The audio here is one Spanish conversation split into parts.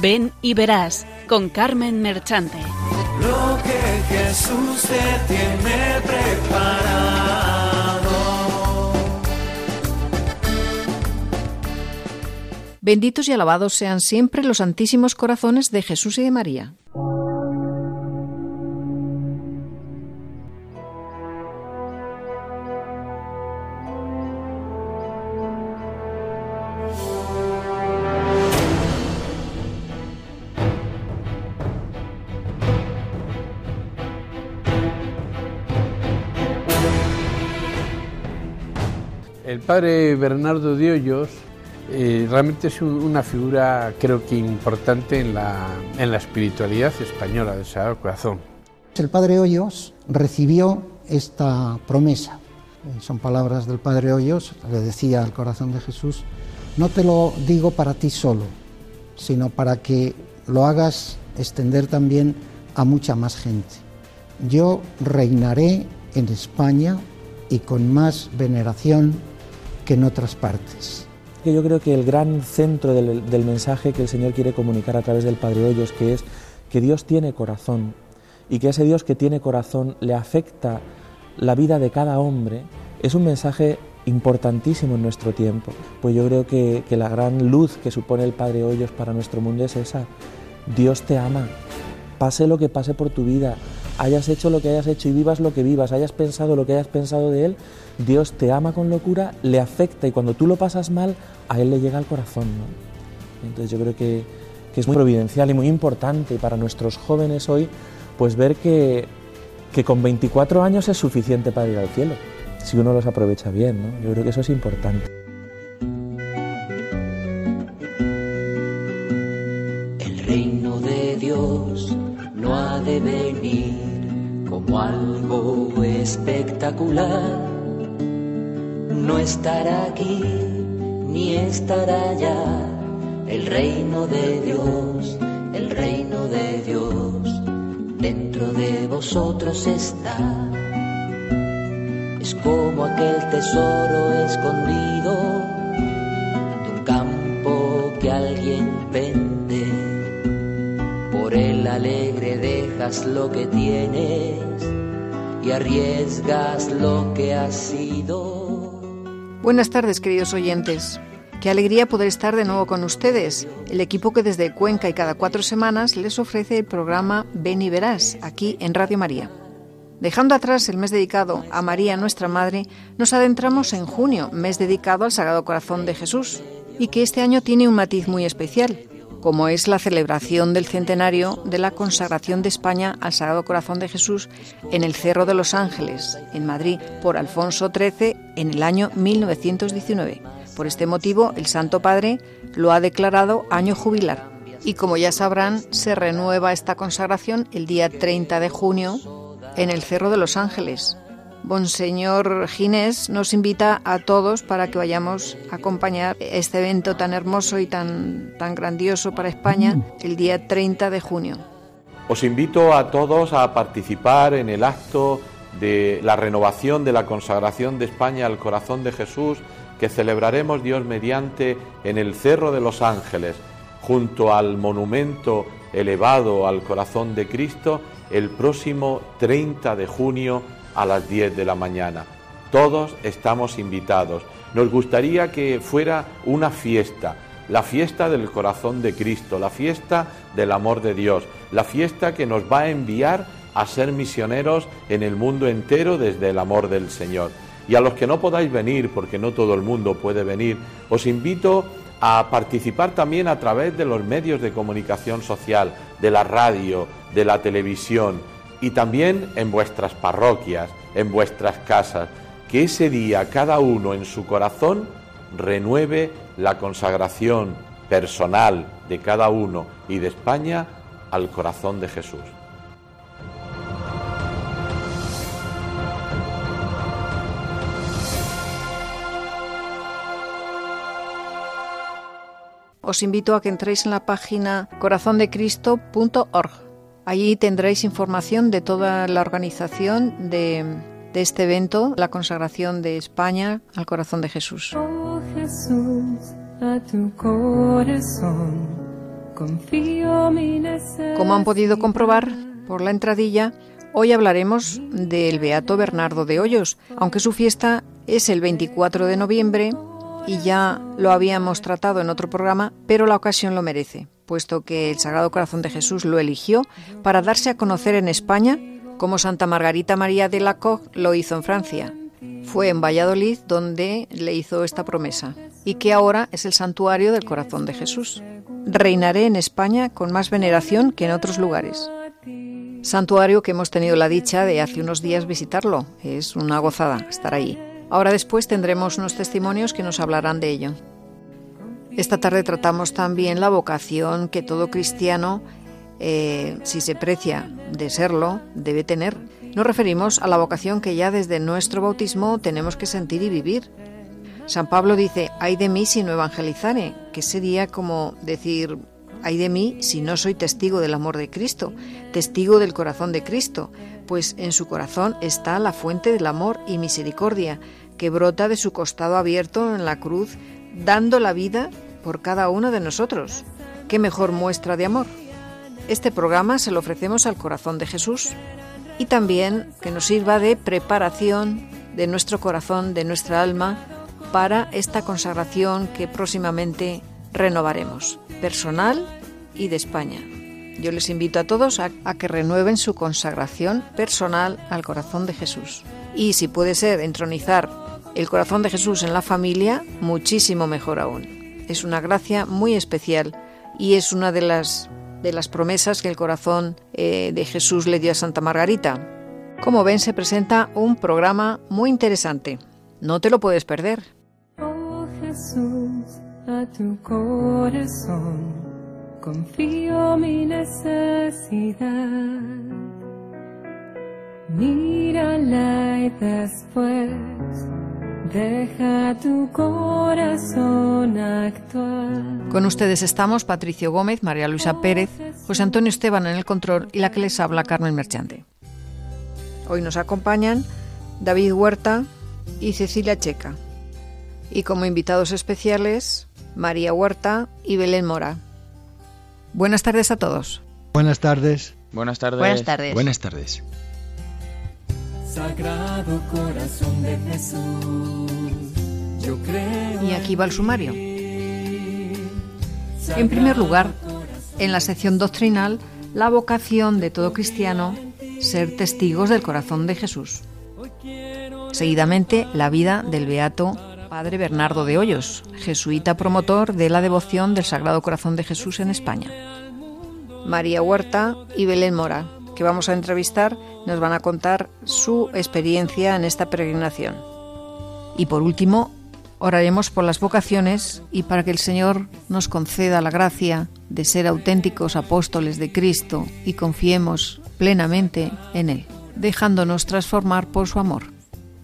Ven y verás con Carmen Merchante. Lo que Jesús te tiene preparado. Benditos y alabados sean siempre los santísimos corazones de Jesús y de María. El padre Bernardo de Hoyos eh, realmente es un- una figura creo que importante en la, en la espiritualidad española del Sagrado Corazón. El padre Hoyos recibió esta promesa. Eh, Son palabras del padre Hoyos, le decía al corazón de Jesús, no te lo digo para ti solo, sino para que lo hagas extender también a mucha más gente. Yo reinaré en España y con más veneración que en otras partes. Yo creo que el gran centro del, del mensaje que el Señor quiere comunicar a través del Padre Hoyos, que es que Dios tiene corazón y que ese Dios que tiene corazón le afecta la vida de cada hombre, es un mensaje importantísimo en nuestro tiempo. Pues yo creo que, que la gran luz que supone el Padre Hoyos para nuestro mundo es esa. Dios te ama, pase lo que pase por tu vida, hayas hecho lo que hayas hecho y vivas lo que vivas, hayas pensado lo que hayas pensado de Él, Dios te ama con locura, le afecta y cuando tú lo pasas mal, a Él le llega al corazón. ¿no? Entonces yo creo que, que es muy providencial y muy importante para nuestros jóvenes hoy, pues ver que, que con 24 años es suficiente para ir al cielo, si uno los aprovecha bien. ¿no? Yo creo que eso es importante. El reino de Dios no ha de venir algo espectacular. No estará aquí ni estará allá. El reino de Dios, el reino de Dios, dentro de vosotros está. Es como aquel tesoro escondido de un campo que alguien vende. Por el alegre dejas lo que tienes y arriesgas lo que has sido. Buenas tardes, queridos oyentes. Qué alegría poder estar de nuevo con ustedes, el equipo que desde Cuenca y cada cuatro semanas les ofrece el programa Ven y Verás, aquí en Radio María. Dejando atrás el mes dedicado a María, nuestra Madre, nos adentramos en junio, mes dedicado al Sagrado Corazón de Jesús, y que este año tiene un matiz muy especial, como es la celebración del centenario de la consagración de España al Sagrado Corazón de Jesús en el Cerro de los Ángeles, en Madrid, por Alfonso XIII en el año 1919. Por este motivo, el Santo Padre lo ha declarado año jubilar. Y como ya sabrán, se renueva esta consagración el día 30 de junio en el Cerro de los Ángeles. Monseñor Ginés nos invita a todos para que vayamos a acompañar este evento tan hermoso y tan, tan grandioso para España el día 30 de junio. Os invito a todos a participar en el acto de la renovación de la consagración de España al corazón de Jesús que celebraremos Dios mediante en el Cerro de los Ángeles, junto al monumento elevado al corazón de Cristo, el próximo 30 de junio a las 10 de la mañana. Todos estamos invitados. Nos gustaría que fuera una fiesta, la fiesta del corazón de Cristo, la fiesta del amor de Dios, la fiesta que nos va a enviar a ser misioneros en el mundo entero desde el amor del Señor. Y a los que no podáis venir, porque no todo el mundo puede venir, os invito a participar también a través de los medios de comunicación social, de la radio, de la televisión y también en vuestras parroquias, en vuestras casas. Que ese día cada uno en su corazón renueve la consagración personal de cada uno y de España al corazón de Jesús. Os invito a que entréis en la página corazondecristo.org. Allí tendréis información de toda la organización de, de este evento, la consagración de España al corazón de Jesús. Oh Jesús, a tu corazón Como han podido comprobar por la entradilla, hoy hablaremos del Beato Bernardo de Hoyos, aunque su fiesta es el 24 de noviembre y ya lo habíamos tratado en otro programa, pero la ocasión lo merece, puesto que el Sagrado Corazón de Jesús lo eligió para darse a conocer en España, como Santa Margarita María de la Coque lo hizo en Francia. Fue en Valladolid donde le hizo esta promesa, y que ahora es el santuario del Corazón de Jesús. Reinaré en España con más veneración que en otros lugares. Santuario que hemos tenido la dicha de hace unos días visitarlo. Es una gozada estar ahí. Ahora después tendremos unos testimonios que nos hablarán de ello. Esta tarde tratamos también la vocación que todo cristiano, eh, si se precia de serlo, debe tener. Nos referimos a la vocación que ya desde nuestro bautismo tenemos que sentir y vivir. San Pablo dice, ay de mí si no evangelizare, que sería como decir, ay de mí si no soy testigo del amor de Cristo, testigo del corazón de Cristo, pues en su corazón está la fuente del amor y misericordia, que brota de su costado abierto en la cruz, dando la vida por cada uno de nosotros. ¿Qué mejor muestra de amor? Este programa se lo ofrecemos al corazón de Jesús y también que nos sirva de preparación de nuestro corazón, de nuestra alma, para esta consagración que próximamente renovaremos, personal y de España. Yo les invito a todos a, que renueven su consagración personal al corazón de Jesús. Y si puede ser entronizar el corazón de Jesús en la familia, muchísimo mejor aún. Es una gracia muy especial y es una de las, de las promesas que el corazón eh, de Jesús le dio a Santa Margarita. Como ven, se presenta un programa muy interesante. No te lo puedes perder. Oh Jesús, a tu corazón confío mi necesidad. Mírala y después Deja tu corazón actuar. Con ustedes estamos Patricio Gómez, María Luisa Pérez, José Antonio Esteban en el control y la que les habla Carmen Merchante. Hoy nos acompañan David Huerta y Cecilia Checa. Y como invitados especiales, María Huerta y Belén Mora. Buenas tardes a todos. Buenas tardes. Buenas tardes. Buenas tardes. Buenas tardes. Sagrado corazón de Jesús, yo creo. Y aquí va el sumario. En primer lugar, en la sección doctrinal, la vocación de todo cristiano, ser testigos del corazón de Jesús. Seguidamente, la vida del beato Padre Bernardo de Hoyos, jesuita promotor de la devoción del Sagrado Corazón de Jesús en España. María Huerta y Belén Mora, que vamos a entrevistar nos van a contar su experiencia en esta peregrinación. Y por último, oraremos por las vocaciones y para que el Señor nos conceda la gracia de ser auténticos apóstoles de Cristo y confiemos plenamente en Él, dejándonos transformar por su amor.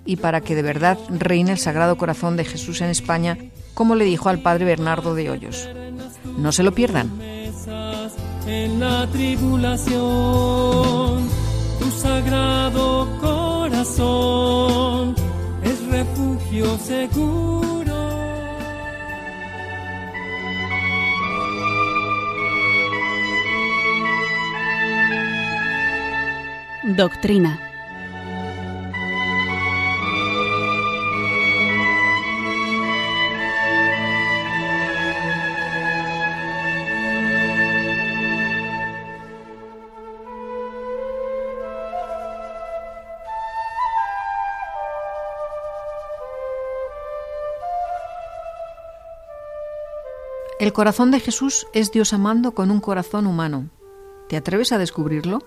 Y para que de verdad reine el Sagrado Corazón de Jesús en España, como le dijo al Padre Bernardo de Hoyos. No se lo pierdan en la tribulación. Tu sagrado corazón es refugio seguro. Doctrina El corazón de Jesús es Dios amando con un corazón humano. ¿Te atreves a descubrirlo?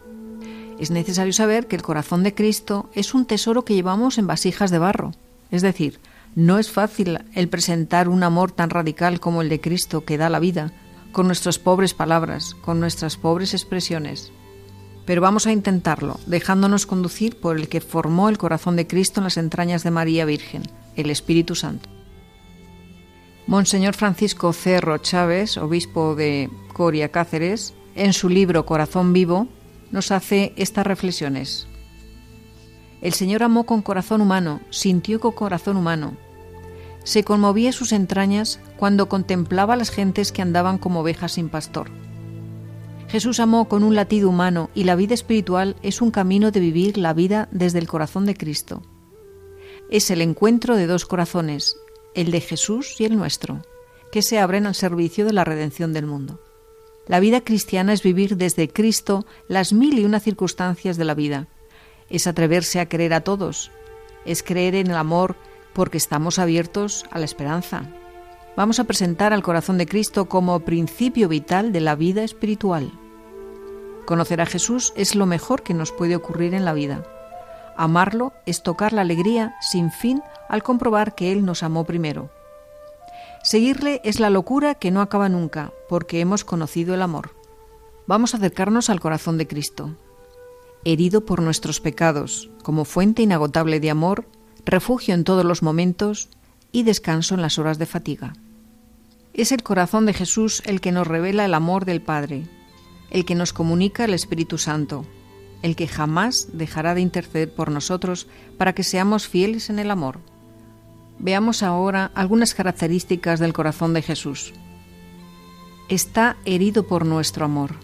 Es necesario saber que el corazón de Cristo es un tesoro que llevamos en vasijas de barro. Es decir, no es fácil el presentar un amor tan radical como el de Cristo que da la vida, con nuestras pobres palabras, con nuestras pobres expresiones. Pero vamos a intentarlo, dejándonos conducir por el que formó el corazón de Cristo en las entrañas de María Virgen, el Espíritu Santo. Monseñor Francisco Cerro Chávez, obispo de Coria Cáceres, en su libro Corazón Vivo, nos hace estas reflexiones. El Señor amó con corazón humano, sintió con corazón humano. Se conmovía sus entrañas cuando contemplaba a las gentes que andaban como ovejas sin pastor. Jesús amó con un latido humano y la vida espiritual es un camino de vivir la vida desde el corazón de Cristo. Es el encuentro de dos corazones, el de Jesús y el nuestro, que se abren al servicio de la redención del mundo. La vida cristiana es vivir desde Cristo las mil y una circunstancias de la vida. Es atreverse a querer a todos. Es creer en el amor porque estamos abiertos a la esperanza. Vamos a presentar al corazón de Cristo como principio vital de la vida espiritual. Conocer a Jesús es lo mejor que nos puede ocurrir en la vida. Amarlo es tocar la alegría sin fin al comprobar que Él nos amó primero. Seguirle es la locura que no acaba nunca, porque hemos conocido el amor. Vamos a acercarnos al corazón de Cristo. Herido por nuestros pecados, como fuente inagotable de amor, refugio en todos los momentos y descanso en las horas de fatiga. Es el corazón de Jesús el que nos revela el amor del Padre, el que nos comunica el Espíritu Santo, el que jamás dejará de interceder por nosotros para que seamos fieles en el amor. Veamos ahora algunas características del corazón de Jesús. Está herido por nuestro amor.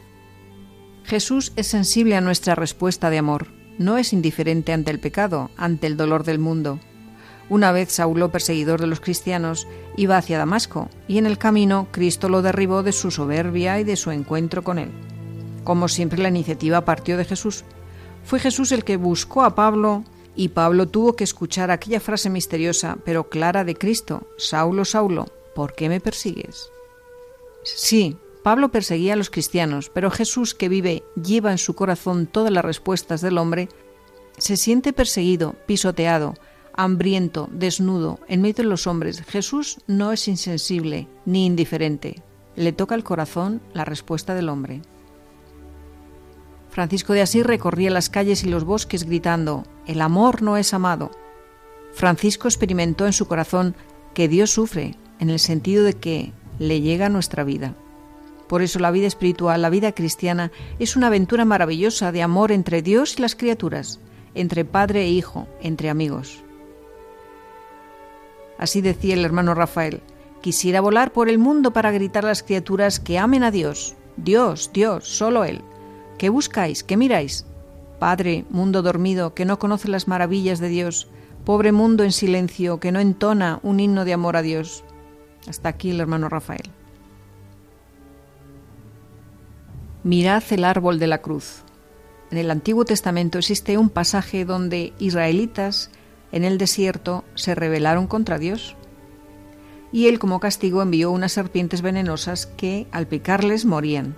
Jesús es sensible a nuestra respuesta de amor, no es indiferente ante el pecado, ante el dolor del mundo. Una vez Saulo, perseguidor de los cristianos, iba hacia Damasco, y en el camino Cristo lo derribó de su soberbia y de su encuentro con él. Como siempre la iniciativa partió de Jesús. Fue Jesús el que buscó a Pablo y Pablo tuvo que escuchar aquella frase misteriosa pero clara de Cristo, Saulo, Saulo, ¿por qué me persigues? Sí, Pablo perseguía a los cristianos, pero Jesús que vive, lleva en su corazón todas las respuestas del hombre, se siente perseguido, pisoteado, hambriento, desnudo, en medio de los hombres. Jesús no es insensible ni indiferente. Le toca al corazón la respuesta del hombre. Francisco de Asís recorría las calles y los bosques gritando, El amor no es amado. Francisco experimentó en su corazón que Dios sufre, en el sentido de que le llega a nuestra vida. Por eso la vida espiritual, la vida cristiana, es una aventura maravillosa de amor entre Dios y las criaturas, entre padre e hijo, entre amigos. Así decía el hermano Rafael, quisiera volar por el mundo para gritar a las criaturas que amen a Dios, Dios, Dios, solo Él, ¿Qué buscáis? ¿Qué miráis? Padre, mundo dormido, que no conoce las maravillas de Dios, pobre mundo en silencio, que no entona un himno de amor a Dios. Hasta aquí el hermano Rafael. Mirad el árbol de la cruz. En el Antiguo Testamento existe un pasaje donde israelitas en el desierto se rebelaron contra Dios. Y él como castigo envió unas serpientes venenosas que al picarles morían.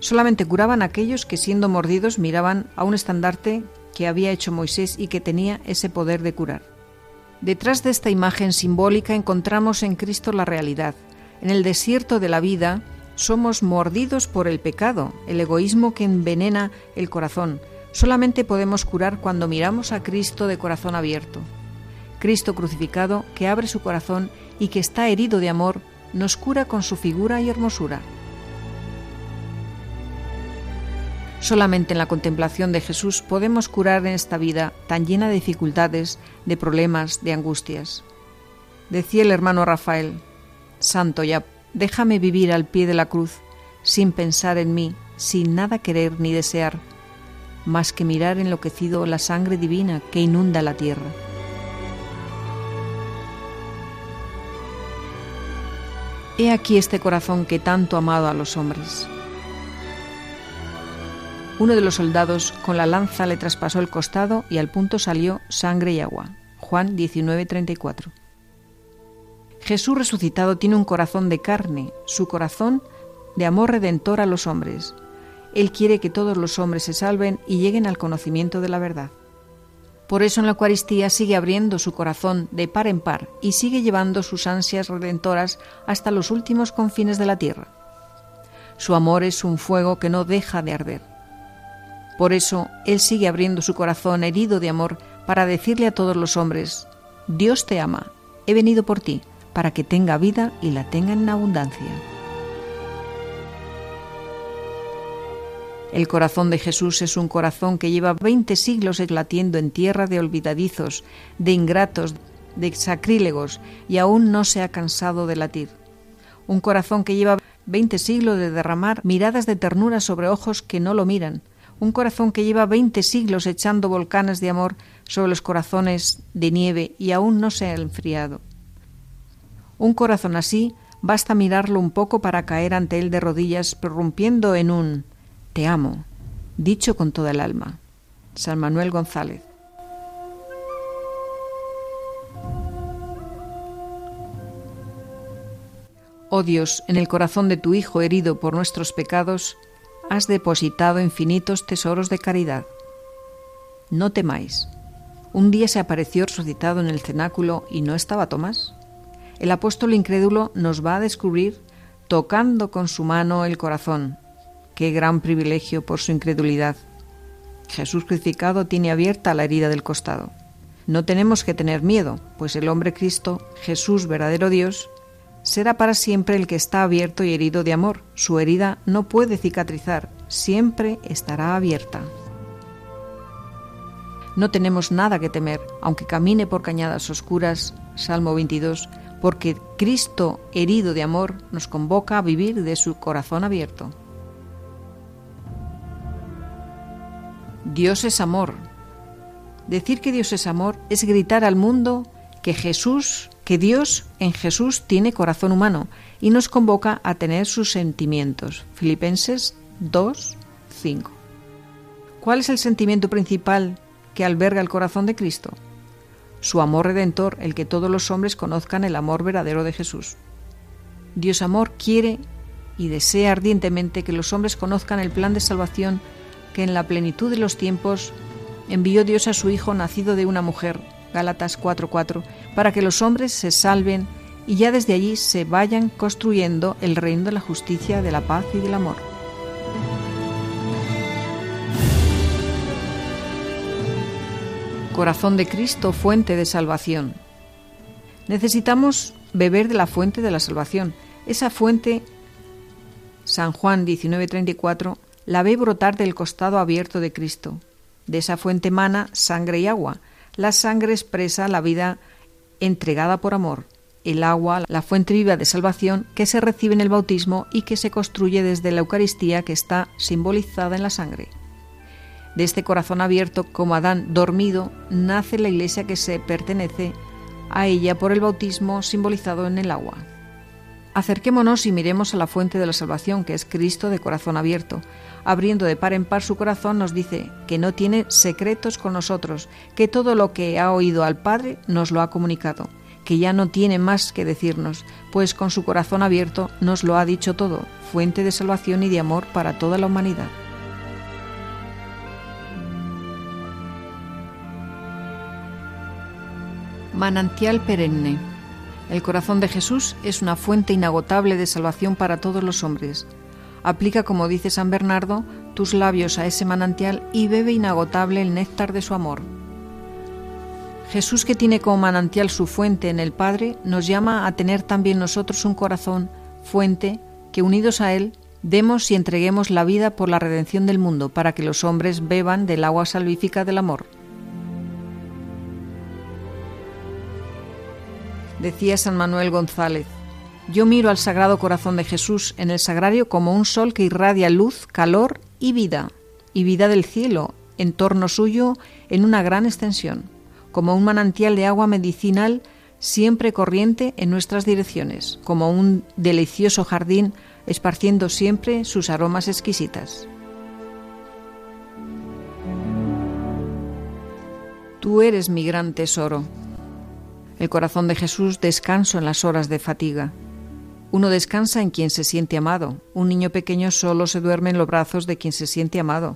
Solamente curaban aquellos que siendo mordidos miraban a un estandarte que había hecho Moisés y que tenía ese poder de curar. Detrás de esta imagen simbólica encontramos en Cristo la realidad. En el desierto de la vida somos mordidos por el pecado, el egoísmo que envenena el corazón. Solamente podemos curar cuando miramos a Cristo de corazón abierto. Cristo crucificado, que abre su corazón y que está herido de amor, nos cura con su figura y hermosura. Solamente en la contemplación de Jesús podemos curar en esta vida tan llena de dificultades, de problemas, de angustias. Decía el hermano Rafael, Santo ya, déjame vivir al pie de la cruz, sin pensar en mí, sin nada querer ni desear, más que mirar enloquecido la sangre divina que inunda la tierra. He aquí este corazón que tanto amado a los hombres. Uno de los soldados con la lanza le traspasó el costado y al punto salió sangre y agua. Juan 19:34. Jesús resucitado tiene un corazón de carne, su corazón de amor redentor a los hombres. Él quiere que todos los hombres se salven y lleguen al conocimiento de la verdad. Por eso en la Eucaristía sigue abriendo su corazón de par en par y sigue llevando sus ansias redentoras hasta los últimos confines de la tierra. Su amor es un fuego que no deja de arder. Por eso Él sigue abriendo su corazón herido de amor para decirle a todos los hombres, Dios te ama, he venido por ti, para que tenga vida y la tenga en abundancia. El corazón de Jesús es un corazón que lleva veinte siglos latiendo en tierra de olvidadizos, de ingratos, de sacrílegos, y aún no se ha cansado de latir. Un corazón que lleva veinte siglos de derramar miradas de ternura sobre ojos que no lo miran, un corazón que lleva veinte siglos echando volcanes de amor sobre los corazones de nieve y aún no se ha enfriado. Un corazón así basta mirarlo un poco para caer ante él de rodillas, prorrumpiendo en un Te amo, dicho con toda el alma. San Manuel González. Oh Dios, en el corazón de tu Hijo herido por nuestros pecados, has depositado infinitos tesoros de caridad. No temáis. Un día se apareció resucitado en el cenáculo y no estaba Tomás. El apóstol incrédulo nos va a descubrir tocando con su mano el corazón. Qué gran privilegio por su incredulidad. Jesús crucificado tiene abierta la herida del costado. No tenemos que tener miedo, pues el hombre Cristo, Jesús verdadero Dios, será para siempre el que está abierto y herido de amor. Su herida no puede cicatrizar, siempre estará abierta. No tenemos nada que temer, aunque camine por cañadas oscuras, Salmo 22, porque Cristo, herido de amor, nos convoca a vivir de su corazón abierto. Dios es amor. Decir que Dios es amor es gritar al mundo que Jesús, que Dios en Jesús tiene corazón humano y nos convoca a tener sus sentimientos. Filipenses 2, 5. ¿Cuál es el sentimiento principal que alberga el corazón de Cristo? Su amor redentor, el que todos los hombres conozcan el amor verdadero de Jesús. Dios amor quiere y desea ardientemente que los hombres conozcan el plan de salvación que en la plenitud de los tiempos envió Dios a su Hijo nacido de una mujer, Gálatas 4:4, para que los hombres se salven y ya desde allí se vayan construyendo el reino de la justicia, de la paz y del amor. Corazón de Cristo, fuente de salvación. Necesitamos beber de la fuente de la salvación. Esa fuente, San Juan 19:34, la ve brotar del costado abierto de Cristo. De esa fuente emana sangre y agua. La sangre expresa la vida entregada por amor, el agua, la fuente viva de salvación que se recibe en el bautismo y que se construye desde la Eucaristía que está simbolizada en la sangre. De este corazón abierto, como Adán dormido, nace la iglesia que se pertenece a ella por el bautismo simbolizado en el agua. Acerquémonos y miremos a la fuente de la salvación, que es Cristo de corazón abierto. Abriendo de par en par su corazón, nos dice que no tiene secretos con nosotros, que todo lo que ha oído al Padre nos lo ha comunicado, que ya no tiene más que decirnos, pues con su corazón abierto nos lo ha dicho todo, fuente de salvación y de amor para toda la humanidad. Manantial perenne. El corazón de Jesús es una fuente inagotable de salvación para todos los hombres. Aplica, como dice San Bernardo, tus labios a ese manantial y bebe inagotable el néctar de su amor. Jesús, que tiene como manantial su fuente en el Padre, nos llama a tener también nosotros un corazón, fuente, que unidos a Él, demos y entreguemos la vida por la redención del mundo, para que los hombres beban del agua salvífica del amor. decía San Manuel González. Yo miro al Sagrado Corazón de Jesús en el sagrario como un sol que irradia luz, calor y vida, y vida del cielo, en torno suyo en una gran extensión, como un manantial de agua medicinal siempre corriente en nuestras direcciones, como un delicioso jardín esparciendo siempre sus aromas exquisitas. Tú eres mi gran tesoro, el corazón de Jesús descanso en las horas de fatiga. Uno descansa en quien se siente amado. Un niño pequeño solo se duerme en los brazos de quien se siente amado.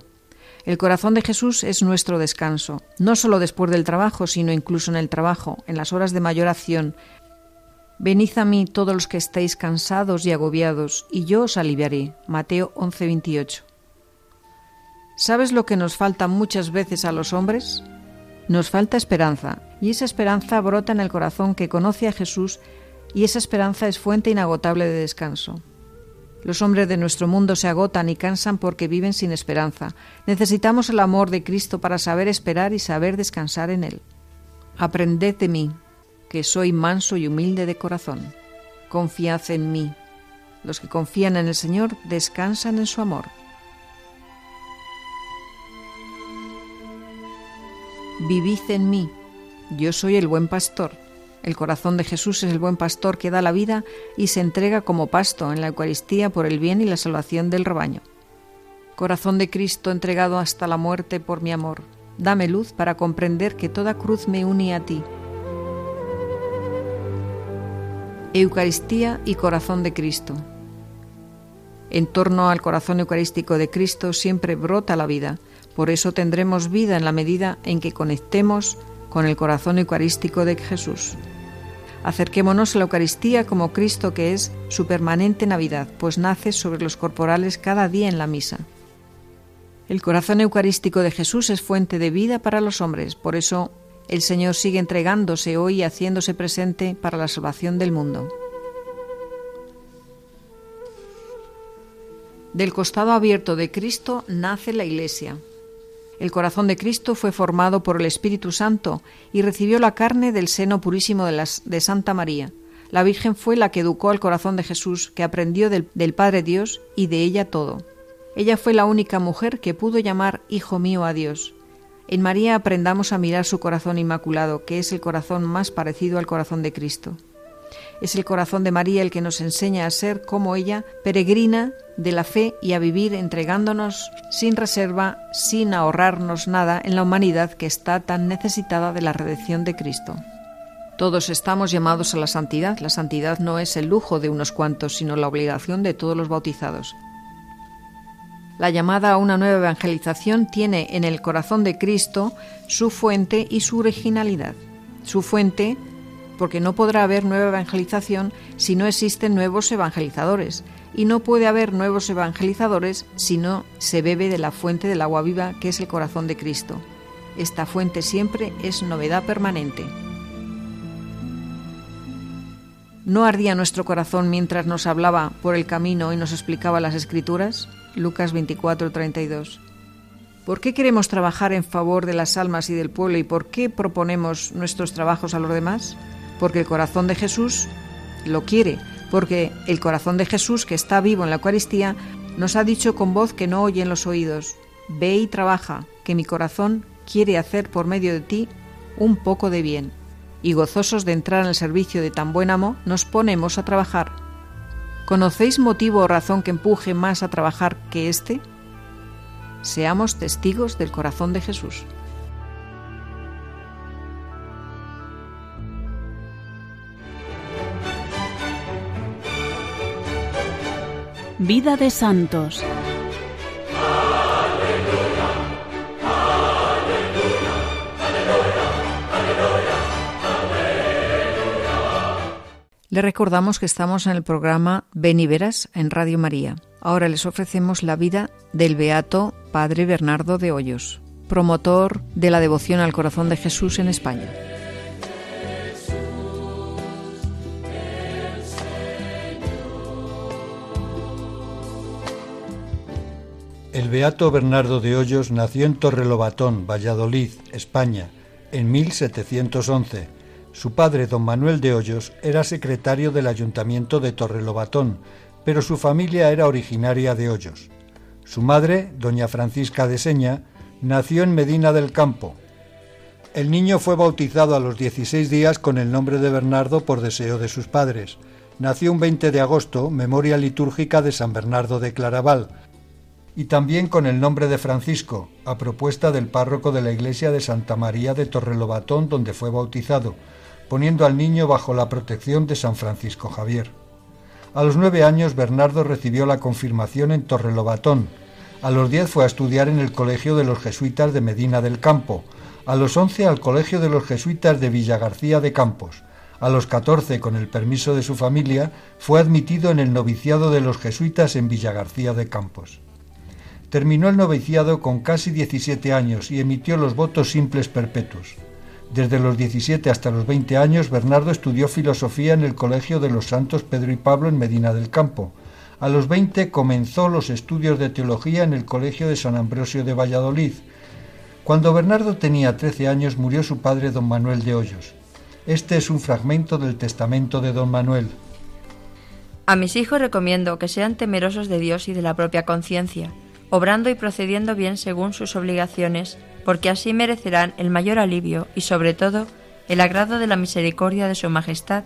El corazón de Jesús es nuestro descanso, no solo después del trabajo, sino incluso en el trabajo, en las horas de mayor acción. Venid a mí todos los que estéis cansados y agobiados, y yo os aliviaré. Mateo 11:28. ¿Sabes lo que nos falta muchas veces a los hombres? Nos falta esperanza, y esa esperanza brota en el corazón que conoce a Jesús, y esa esperanza es fuente inagotable de descanso. Los hombres de nuestro mundo se agotan y cansan porque viven sin esperanza. Necesitamos el amor de Cristo para saber esperar y saber descansar en Él. Aprended de mí, que soy manso y humilde de corazón. Confiad en mí, Los que confían en el Señor descansan en su amor. Vivid en mí, yo soy el buen pastor. El corazón de Jesús es el buen pastor que da la vida y se entrega como pasto en la Eucaristía por el bien y la salvación del rebaño. Corazón de Cristo entregado hasta la muerte por mi amor, dame luz para comprender que toda cruz me une a ti. Eucaristía y corazón de Cristo. En torno al corazón eucarístico de Cristo siempre brota la vida, por eso tendremos vida en la medida en que conectemos con el corazón eucarístico de Jesús. Acerquémonos a la Eucaristía como Cristo que es su permanente Navidad, pues nace sobre los corporales cada día en la misa. El corazón eucarístico de Jesús es fuente de vida para los hombres, por eso el Señor sigue entregándose hoy y haciéndose presente para la salvación del mundo. Del costado abierto de Cristo nace la Iglesia, el corazón de Cristo fue formado por el Espíritu Santo y recibió la carne del seno purísimo de, Santa María. La Virgen fue la que educó al corazón de Jesús, que aprendió del, del Padre Dios y de ella todo. Ella fue la única mujer que pudo llamar Hijo mío a Dios. En María aprendamos a mirar su corazón inmaculado, que es el corazón más parecido al corazón de Cristo. Es el corazón de María el que nos enseña a ser como ella, peregrina de la fe y a vivir entregándonos sin reserva, sin ahorrarnos nada en la humanidad que está tan necesitada de la redención de Cristo. Todos estamos llamados a la santidad. La santidad no es el lujo de unos cuantos, sino la obligación de todos los bautizados. La llamada a una nueva evangelización tiene en el corazón de Cristo su fuente y su originalidad. Su fuente porque no podrá haber nueva evangelización si no existen nuevos evangelizadores, y no puede haber nuevos evangelizadores si no se bebe de la fuente del agua viva que es el corazón de Cristo. Esta fuente siempre es novedad permanente. ¿No ardía nuestro corazón mientras nos hablaba por el camino y nos explicaba las escrituras? Lucas 24:32. ¿Por qué queremos trabajar en favor de las almas y del pueblo y por qué proponemos nuestros trabajos a los demás? Porque el corazón de Jesús lo quiere, porque el corazón de Jesús, que está vivo en la Eucaristía, nos ha dicho con voz que no oyen los oídos, ve y trabaja, que mi corazón quiere hacer por medio de ti un poco de bien. Y gozosos de entrar en el servicio de tan buen amo, nos ponemos a trabajar. ¿Conocéis motivo o razón que empuje más a trabajar que este? Seamos testigos del corazón de Jesús. Vida de Santos. Le recordamos que estamos en el programa Ven en Radio María. Ahora les ofrecemos la vida del beato Padre Bernardo de Hoyos, promotor de la devoción al corazón de Jesús en España. El beato Bernardo de Hoyos nació en Torrelobatón, Valladolid, España, en 1711. Su padre, don Manuel de Hoyos, era secretario del ayuntamiento de Torrelobatón, pero su familia era originaria de Hoyos. Su madre, doña Francisca de Seña, nació en Medina del Campo. El niño fue bautizado a los 16 días con el nombre de Bernardo por deseo de sus padres. Nació un 20 de agosto, memoria litúrgica de San Bernardo de Claraval, y también con el nombre de Francisco, a propuesta del párroco de la iglesia de Santa María de Torrelobatón, donde fue bautizado, poniendo al niño bajo la protección de San Francisco Javier. A los nueve años Bernardo recibió la confirmación en Torrelobatón. A los diez fue a estudiar en el Colegio de los Jesuitas de Medina del Campo. A los once al Colegio de los Jesuitas de Villagarcía de Campos. A los catorce, con el permiso de su familia, fue admitido en el noviciado de los jesuitas en Villagarcía de Campos. Terminó el noviciado con casi 17 años y emitió los votos simples perpetuos. Desde los 17 hasta los 20 años, Bernardo estudió filosofía en el Colegio de los Santos Pedro y Pablo en Medina del Campo. A los 20 comenzó los estudios de teología en el Colegio de San Ambrosio de Valladolid. Cuando Bernardo tenía 13 años murió su padre don Manuel de Hoyos. Este es un fragmento del testamento de don Manuel. A mis hijos recomiendo que sean temerosos de Dios y de la propia conciencia, obrando y procediendo bien según sus obligaciones, porque así merecerán el mayor alivio y sobre todo el agrado de la misericordia de Su Majestad,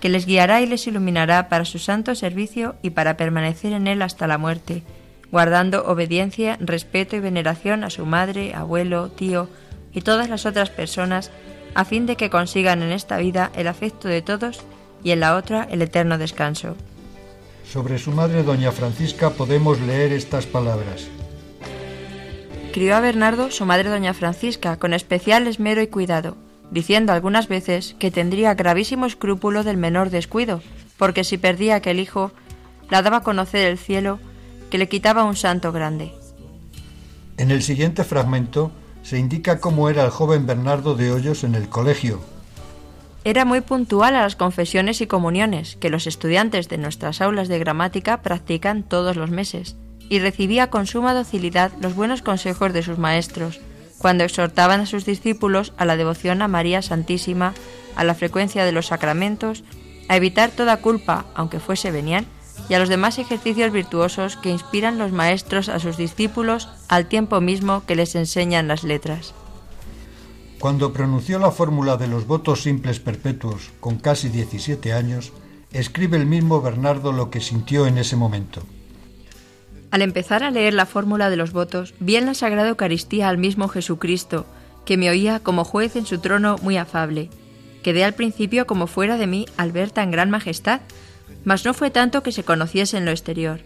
que les guiará y les iluminará para su santo servicio y para permanecer en él hasta la muerte, guardando obediencia, respeto y veneración a su madre, abuelo, tío y todas las otras personas, a fin de que consigan en esta vida el afecto de todos y en la otra el eterno descanso. Sobre su madre, doña Francisca, podemos leer estas palabras. Crió a Bernardo su madre doña Francisca con especial esmero y cuidado, diciendo algunas veces que tendría gravísimo escrúpulo del menor descuido, porque si perdía aquel hijo, la daba a conocer el cielo, que le quitaba un santo grande. En el siguiente fragmento se indica cómo era el joven Bernardo de Hoyos en el colegio. Era muy puntual a las confesiones y comuniones que los estudiantes de nuestras aulas de gramática practican todos los meses, y recibía con suma docilidad los buenos consejos de sus maestros, cuando exhortaban a sus discípulos a la devoción a María Santísima, a la frecuencia de los sacramentos, a evitar toda culpa, aunque fuese venial, y a los demás ejercicios virtuosos que inspiran los maestros a sus discípulos al tiempo mismo que les enseñan las letras. Cuando pronunció la fórmula de los votos simples perpetuos con casi 17 años, escribe el mismo Bernardo lo que sintió en ese momento. Al empezar a leer la fórmula de los votos, vi en la Sagrada Eucaristía al mismo Jesucristo, que me oía como juez en su trono muy afable. Quedé al principio como fuera de mí al ver tan gran majestad, mas no fue tanto que se conociese en lo exterior.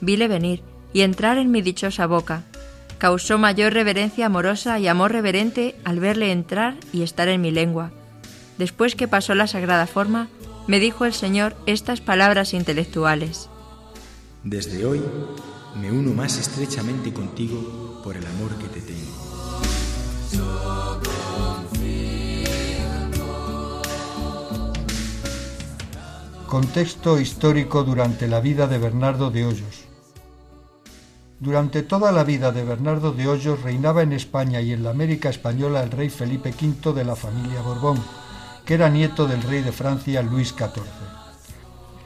Vile venir y entrar en mi dichosa boca. Causó mayor reverencia amorosa y amor reverente al verle entrar y estar en mi lengua. Después que pasó la sagrada forma, me dijo el Señor estas palabras intelectuales. Desde hoy me uno más estrechamente contigo por el amor que te tengo. Contexto histórico durante la vida de Bernardo de Hoyos. Durante toda la vida de Bernardo de Hoyos reinaba en España y en la América española el rey Felipe V de la familia Borbón, que era nieto del rey de Francia Luis XIV.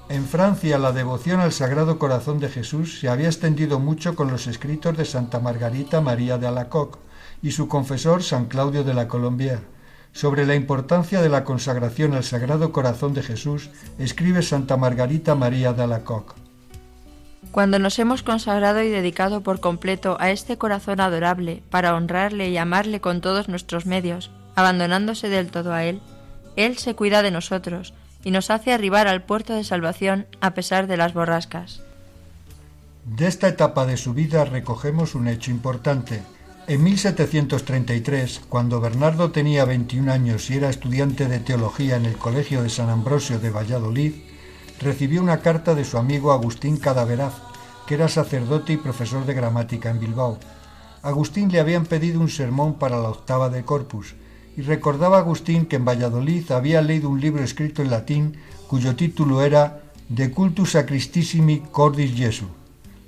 En Francia la devoción al Sagrado Corazón de Jesús se había extendido mucho con los escritos de Santa Margarita María de Alacoque y su confesor San Claudio de la Colombière. Sobre la importancia de la consagración al Sagrado Corazón de Jesús, escribe Santa Margarita María de Alacoque. Cuando nos hemos consagrado y dedicado por completo a este corazón adorable para honrarle y amarle con todos nuestros medios, abandonándose del todo a Él, Él se cuida de nosotros, y nos hace arribar al puerto de salvación a pesar de las borrascas. De esta etapa de su vida recogemos un hecho importante. En 1733, cuando Bernardo tenía 21 años y era estudiante de teología en el Colegio de San Ambrosio de Valladolid, recibió una carta de su amigo Agustín Cadaveraz, que era sacerdote y profesor de gramática en Bilbao. Agustín le habían pedido un sermón para la octava de Corpus, y recordaba Agustín que en Valladolid había leído un libro escrito en latín cuyo título era De cultus sacristissimi cordis Jesu,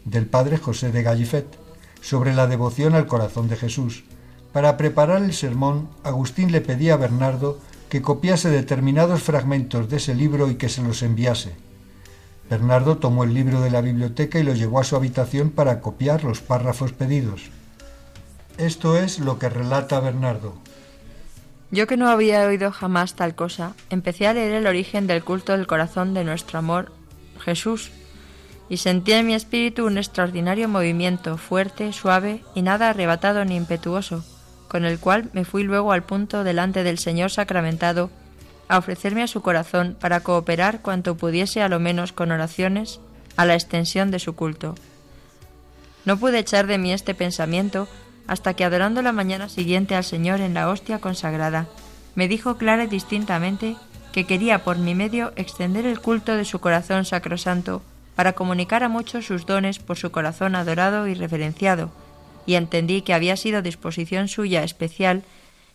del padre José de Gallifet, sobre la devoción al corazón de Jesús. Para preparar el sermón, Agustín le pedía a Bernardo que copiase determinados fragmentos de ese libro y que se los enviase. Bernardo tomó el libro de la biblioteca y lo llevó a su habitación para copiar los párrafos pedidos. Esto es lo que relata Bernardo. Yo que no había oído jamás tal cosa, empecé a leer el origen del culto del corazón de nuestro amor, Jesús, y sentí en mi espíritu un extraordinario movimiento, fuerte, suave y nada arrebatado ni impetuoso, con el cual me fui luego al punto delante del Señor sacramentado a ofrecerme a su corazón para cooperar cuanto pudiese a lo menos con oraciones a la extensión de su culto. No pude echar de mí este pensamiento hasta que adorando la mañana siguiente al Señor en la hostia consagrada, me dijo clara y distintamente que quería por mi medio extender el culto de su corazón sacrosanto para comunicar a muchos sus dones por su corazón adorado y reverenciado, y entendí que había sido disposición suya especial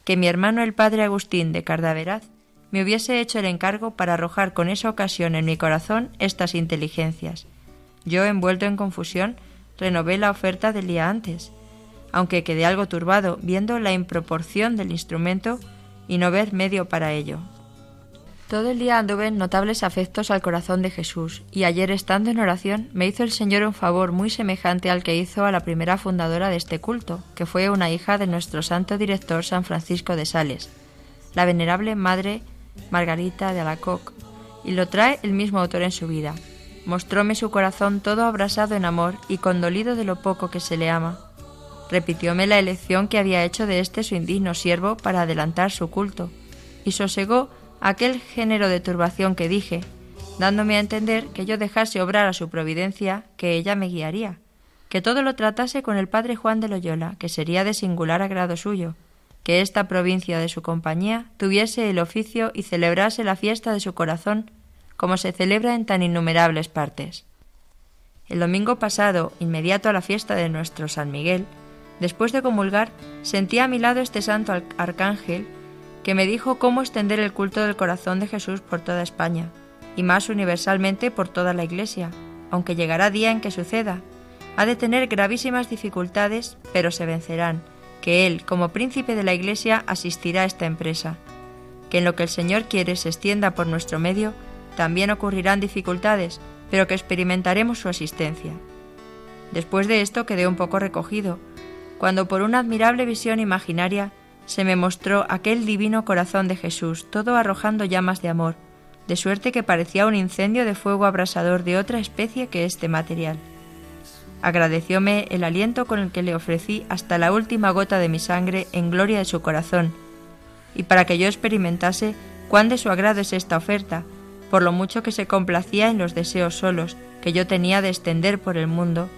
que mi hermano el padre Agustín de Cardaveraz me hubiese hecho el encargo para arrojar con esa ocasión en mi corazón estas inteligencias. Yo, envuelto en confusión, renové la oferta del día antes, aunque quedé algo turbado viendo la improporción del instrumento y no ver medio para ello. Todo el día anduve en notables afectos al corazón de Jesús, y ayer estando en oración me hizo el Señor un favor muy semejante al que hizo a la primera fundadora de este culto, que fue una hija de nuestro santo director San Francisco de Sales, la venerable Madre Margarita de Alacoc, y lo trae el mismo autor en su vida. Mostróme su corazón todo abrasado en amor y condolido de lo poco que se le ama. Repitióme la elección que había hecho de este su indigno siervo para adelantar su culto, y sosegó aquel género de turbación que dije, dándome a entender que yo dejase obrar a su providencia, que ella me guiaría, que todo lo tratase con el padre Juan de Loyola, que sería de singular agrado suyo, que esta provincia de su compañía tuviese el oficio y celebrase la fiesta de su corazón, como se celebra en tan innumerables partes. El domingo pasado, inmediato a la fiesta de nuestro San Miguel, después de comulgar, sentí a mi lado este santo arcángel que me dijo cómo extender el culto del corazón de Jesús por toda España, y más universalmente por toda la Iglesia, aunque llegará día en que suceda. Ha de tener gravísimas dificultades, pero se vencerán, que Él, como príncipe de la Iglesia, asistirá a esta empresa. Que en lo que el Señor quiere se extienda por nuestro medio, también ocurrirán dificultades, pero que experimentaremos su asistencia. Después de esto quedé un poco recogido, cuando por una admirable visión imaginaria se me mostró aquel divino corazón de Jesús, todo arrojando llamas de amor, de suerte que parecía un incendio de fuego abrasador de otra especie que este material. Agradecióme el aliento con el que le ofrecí hasta la última gota de mi sangre en gloria de su corazón, y para que yo experimentase cuán de su agrado es esta oferta, por lo mucho que se complacía en los deseos solos que yo tenía de extender por el mundo,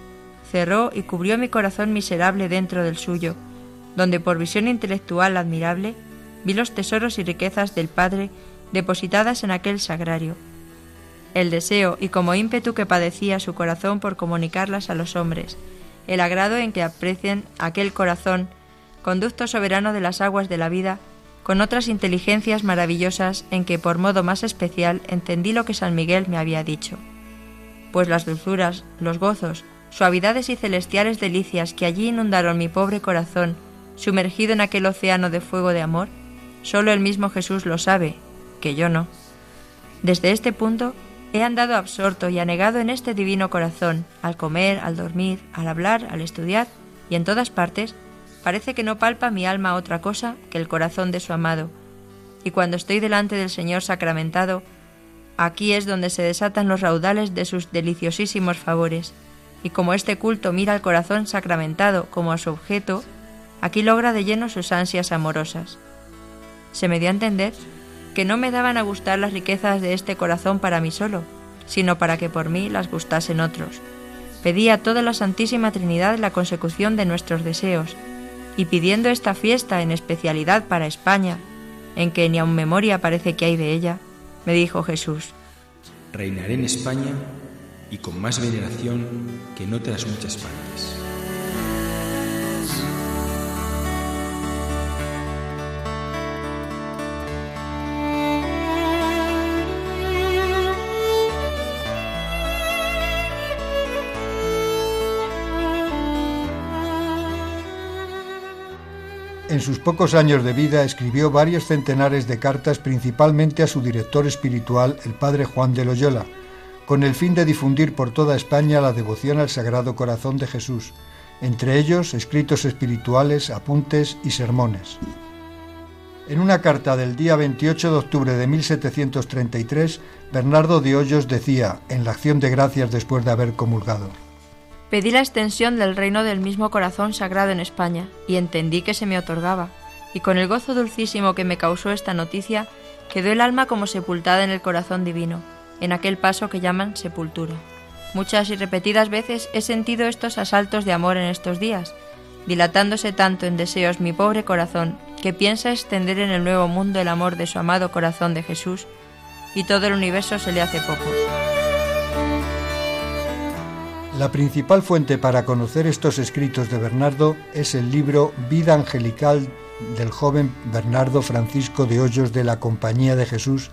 cerró y cubrió mi corazón miserable dentro del suyo, donde por visión intelectual admirable vi los tesoros y riquezas del Padre depositadas en aquel sagrario. El deseo y como ímpetu que padecía su corazón por comunicarlas a los hombres, el agrado en que aprecien aquel corazón, conducto soberano de las aguas de la vida, con otras inteligencias maravillosas en que por modo más especial entendí lo que San Miguel me había dicho. Pues las dulzuras, los gozos, suavidades y celestiales delicias que allí inundaron mi pobre corazón sumergido en aquel océano de fuego de amor, solo el mismo Jesús lo sabe, que yo no. Desde este punto he andado absorto y anegado en este divino corazón, al comer, al dormir, al hablar, al estudiar, y en todas partes, parece que no palpa mi alma otra cosa que el corazón de su amado. Y cuando estoy delante del Señor sacramentado, aquí es donde se desatan los raudales de sus deliciosísimos favores. Y como este culto mira al corazón sacramentado como a su objeto, Aquí logra de lleno sus ansias amorosas. Se me dio a entender que no me daban a gustar las riquezas de este corazón para mí solo, sino para que por mí las gustasen otros. Pedí a toda la Santísima Trinidad la consecución de nuestros deseos, y pidiendo esta fiesta en especialidad para España, en que ni aun memoria parece que hay de ella, me dijo Jesús, Reinaré en España y con más veneración que en otras muchas partes. En sus pocos años de vida escribió varios centenares de cartas principalmente a su director espiritual, el padre Juan de Loyola, con el fin de difundir por toda España la devoción al Sagrado Corazón de Jesús, entre ellos escritos espirituales, apuntes y sermones. En una carta del día 28 de octubre de 1733, Bernardo de Hoyos decía, en la acción de gracias después de haber comulgado, Pedí la extensión del reino del mismo corazón sagrado en España, y entendí que se me otorgaba, y con el gozo dulcísimo que me causó esta noticia, quedó el alma como sepultada en el corazón divino, en aquel paso que llaman sepultura. Muchas y repetidas veces he sentido estos asaltos de amor en estos días, dilatándose tanto en deseos mi pobre corazón, que piensa extender en el nuevo mundo el amor de su amado corazón de Jesús, y todo el universo se le hace poco. La principal fuente para conocer estos escritos de Bernardo es el libro Vida Angelical del joven Bernardo Francisco de Hoyos de la Compañía de Jesús,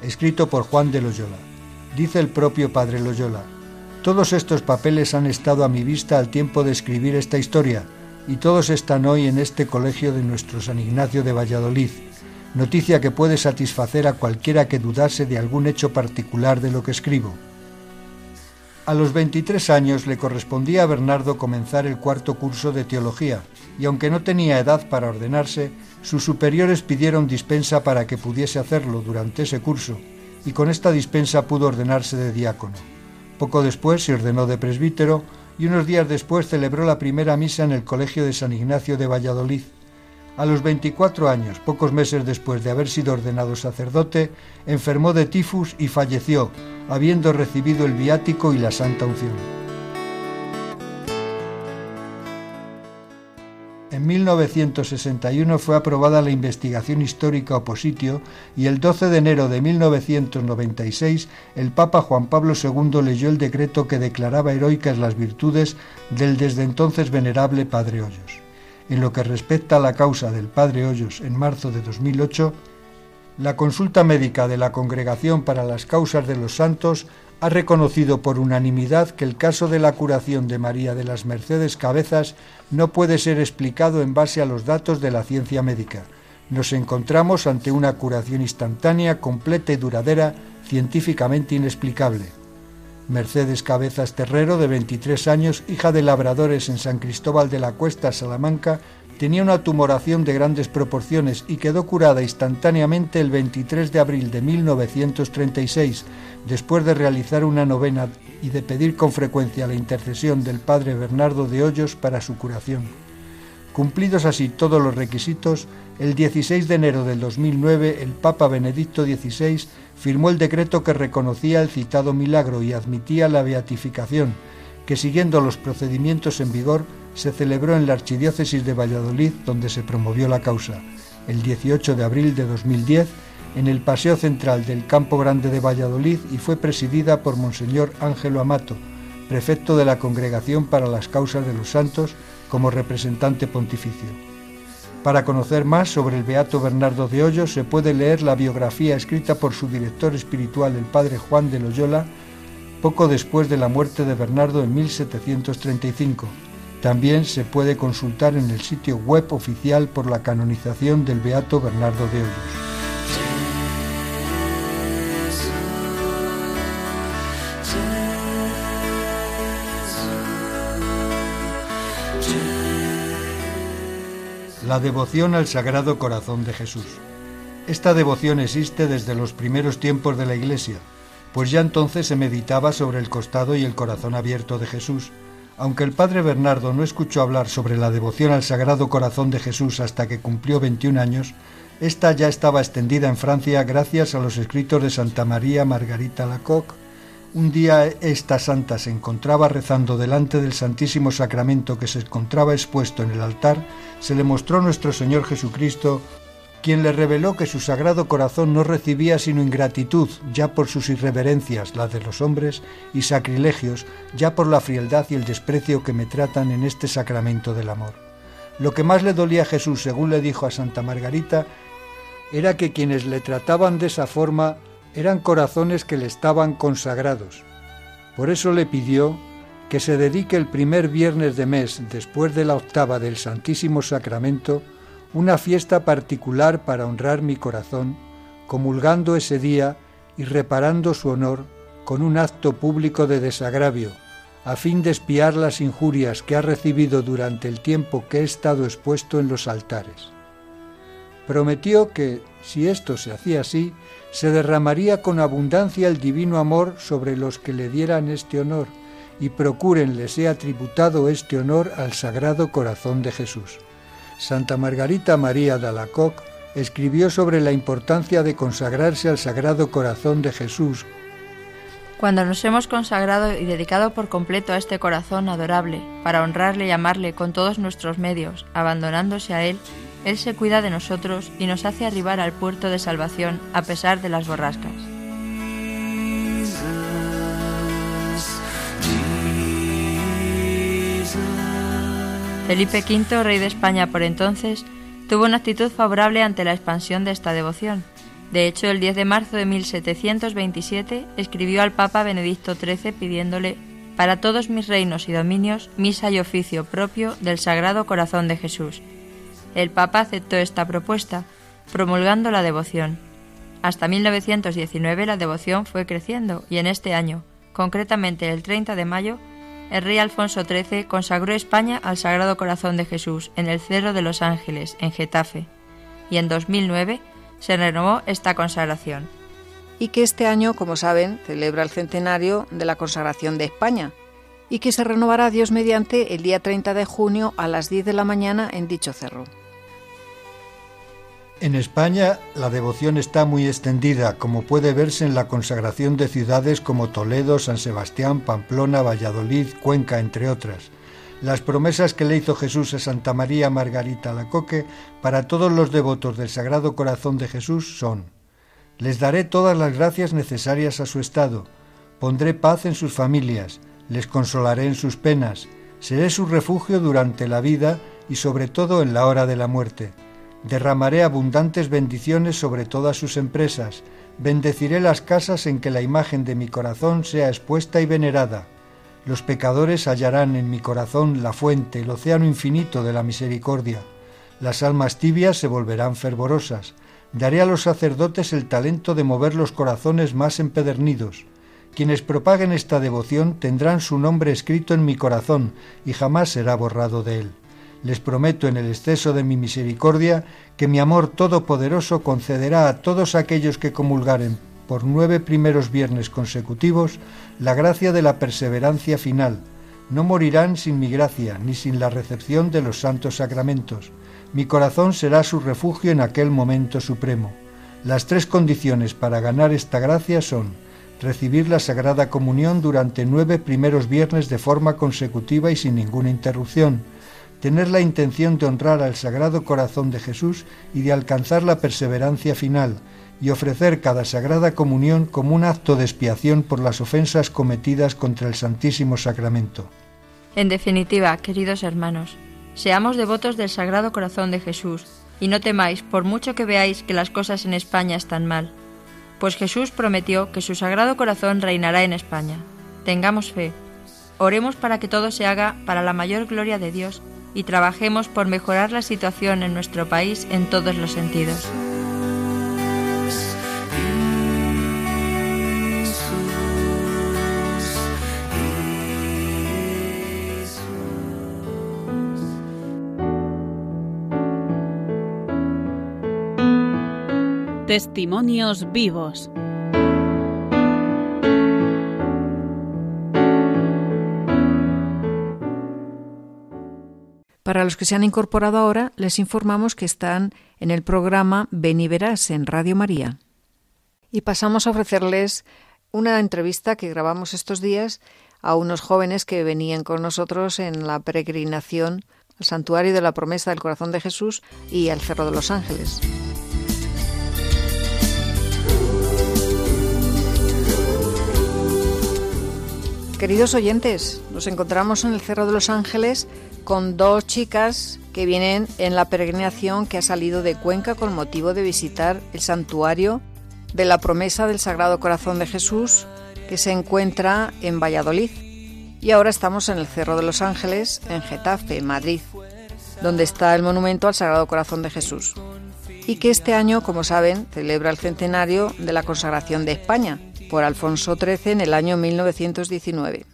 escrito por Juan de Loyola. Dice el propio padre Loyola, todos estos papeles han estado a mi vista al tiempo de escribir esta historia, y todos están hoy en este colegio de nuestro San Ignacio de Valladolid, noticia que puede satisfacer a cualquiera que dudase de algún hecho particular de lo que escribo. A los 23 años le correspondía a Bernardo comenzar el cuarto curso de teología, y aunque no tenía edad para ordenarse, sus superiores pidieron dispensa para que pudiese hacerlo durante ese curso, y con esta dispensa pudo ordenarse de diácono. Poco después se ordenó de presbítero y unos días después celebró la primera misa en el Colegio de San Ignacio de Valladolid. A los 24 años, pocos meses después de haber sido ordenado sacerdote, enfermó de tifus y falleció, habiendo recibido el viático y la santa unción. En 1961 fue aprobada la investigación histórica opositio y el 12 de enero de 1996 el Papa Juan Pablo II leyó el decreto que declaraba heroicas las virtudes del desde entonces venerable Padre Hoyos. En lo que respecta a la causa del Padre Hoyos en marzo de 2008, la consulta médica de la Congregación para las Causas de los Santos ha reconocido por unanimidad que el caso de la curación de María de las Mercedes Cabezas no puede ser explicado en base a los datos de la ciencia médica. Nos encontramos ante una curación instantánea, completa y duradera, científicamente inexplicable. Mercedes Cabezas Terrero, de 23 años, hija de labradores en San Cristóbal de la Cuesta, Salamanca, tenía una tumoración de grandes proporciones y quedó curada instantáneamente el 23 de abril de 1936, después de realizar una novena y de pedir con frecuencia la intercesión del padre Bernardo de Hoyos para su curación. Cumplidos así todos los requisitos, el 16 de enero del 2009 el Papa Benedicto XVI firmó el decreto que reconocía el citado milagro y admitía la beatificación, que siguiendo los procedimientos en vigor se celebró en la Archidiócesis de Valladolid, donde se promovió la causa, el 18 de abril de 2010, en el Paseo Central del Campo Grande de Valladolid y fue presidida por Monseñor Ángelo Amato, prefecto de la Congregación para las Causas de los Santos, como representante pontificio. Para conocer más sobre el Beato Bernardo de Hoyos se puede leer la biografía escrita por su director espiritual, el padre Juan de Loyola, poco después de la muerte de Bernardo en 1735. También se puede consultar en el sitio web oficial por la canonización del Beato Bernardo de Hoyos. La devoción al Sagrado Corazón de Jesús. Esta devoción existe desde los primeros tiempos de la Iglesia, pues ya entonces se meditaba sobre el costado y el corazón abierto de Jesús. Aunque el padre Bernardo no escuchó hablar sobre la devoción al Sagrado Corazón de Jesús hasta que cumplió 21 años, esta ya estaba extendida en Francia gracias a los escritos de Santa María Margarita Lacoque, un día esta santa se encontraba rezando delante del Santísimo Sacramento que se encontraba expuesto en el altar, se le mostró nuestro Señor Jesucristo, quien le reveló que su sagrado corazón no recibía sino ingratitud, ya por sus irreverencias, las de los hombres, y sacrilegios, ya por la frialdad y el desprecio que me tratan en este sacramento del amor. Lo que más le dolía a Jesús, según le dijo a Santa Margarita, era que quienes le trataban de esa forma eran corazones que le estaban consagrados. Por eso le pidió que se dedique el primer viernes de mes, después de la octava del Santísimo Sacramento, una fiesta particular para honrar mi corazón, comulgando ese día y reparando su honor con un acto público de desagravio, a fin de espiar las injurias que ha recibido durante el tiempo que he estado expuesto en los altares. Prometió que, si esto se hacía así, se derramaría con abundancia el divino amor sobre los que le dieran este honor, y procuren le sea tributado este honor al Sagrado Corazón de Jesús. Santa Margarita María de Alacoc escribió sobre la importancia de consagrarse al Sagrado Corazón de Jesús. Cuando nos hemos consagrado y dedicado por completo a este corazón adorable, para honrarle y amarle con todos nuestros medios, abandonándose a Él, él se cuida de nosotros y nos hace arribar al puerto de salvación a pesar de las borrascas. Felipe V, rey de España por entonces, tuvo una actitud favorable ante la expansión de esta devoción. De hecho, el 10 de marzo de 1727 escribió al Papa Benedicto XIII pidiéndole para todos mis reinos y dominios misa y oficio propio del Sagrado Corazón de Jesús, el Papa aceptó esta propuesta promulgando la devoción. Hasta 1919 la devoción fue creciendo y en este año, concretamente el 30 de mayo, el rey Alfonso XIII consagró España al Sagrado Corazón de Jesús en el Cerro de los Ángeles, en Getafe, y en 2009 se renovó esta consagración. Y que este año, como saben, celebra el centenario de la consagración de España, y que se renovará Dios mediante el día 30 de junio a las 10 de la mañana en dicho cerro. En España la devoción está muy extendida, como puede verse en la consagración de ciudades como Toledo, San Sebastián, Pamplona, Valladolid, Cuenca, entre otras. Las promesas que le hizo Jesús a Santa María Margarita Lacoque para todos los devotos del Sagrado Corazón de Jesús son Les daré todas las gracias necesarias a su estado, pondré paz en sus familias, les consolaré en sus penas, seré su refugio durante la vida y sobre todo en la hora de la muerte Derramaré abundantes bendiciones sobre todas sus empresas, bendeciré las casas en que la imagen de mi corazón sea expuesta y venerada. Los pecadores hallarán en mi corazón la fuente, el océano infinito de la misericordia. Las almas tibias se volverán fervorosas. Daré a los sacerdotes el talento de mover los corazones más empedernidos. Quienes propaguen esta devoción tendrán su nombre escrito en mi corazón y jamás será borrado de él les prometo en el exceso de mi misericordia que mi amor todopoderoso concederá a todos aquellos que comulgaren por nueve primeros viernes consecutivos la gracia de la perseverancia final. No morirán sin mi gracia, ni sin la recepción de los santos sacramentos. Mi corazón será su refugio en aquel momento supremo. Las tres condiciones para ganar esta gracia son recibir la Sagrada Comunión durante nueve primeros viernes de forma consecutiva y sin ninguna interrupción, tener la intención de honrar al Sagrado Corazón de Jesús y de alcanzar la perseverancia final, y ofrecer cada Sagrada Comunión como un acto de expiación por las ofensas cometidas contra el Santísimo Sacramento. En definitiva, queridos hermanos, seamos devotos del Sagrado Corazón de Jesús, y no temáis por mucho que veáis que las cosas en España están mal, pues Jesús prometió que su Sagrado Corazón reinará en España. Tengamos fe. Oremos para que todo se haga para la mayor gloria de Dios y trabajemos por mejorar la situación en nuestro país en todos los sentidos. Testimonios vivos. Para los que se han incorporado ahora, les informamos que están en el programa Ven y Verás en Radio María. Y pasamos a ofrecerles una entrevista que grabamos estos días a unos jóvenes que venían con nosotros en la peregrinación al Santuario de la Promesa del Corazón de Jesús y al Cerro de los Ángeles. Queridos oyentes, nos encontramos en el Cerro de los Ángeles con dos chicas que vienen en la peregrinación que ha salido de Cuenca con motivo de visitar el santuario de la promesa del Sagrado Corazón de Jesús que se encuentra en Valladolid. Y ahora estamos en el Cerro de los Ángeles, en Getafe, Madrid, donde está el monumento al Sagrado Corazón de Jesús. Y que este año, como saben, celebra el centenario de la consagración de España por Alfonso XIII en el año 1919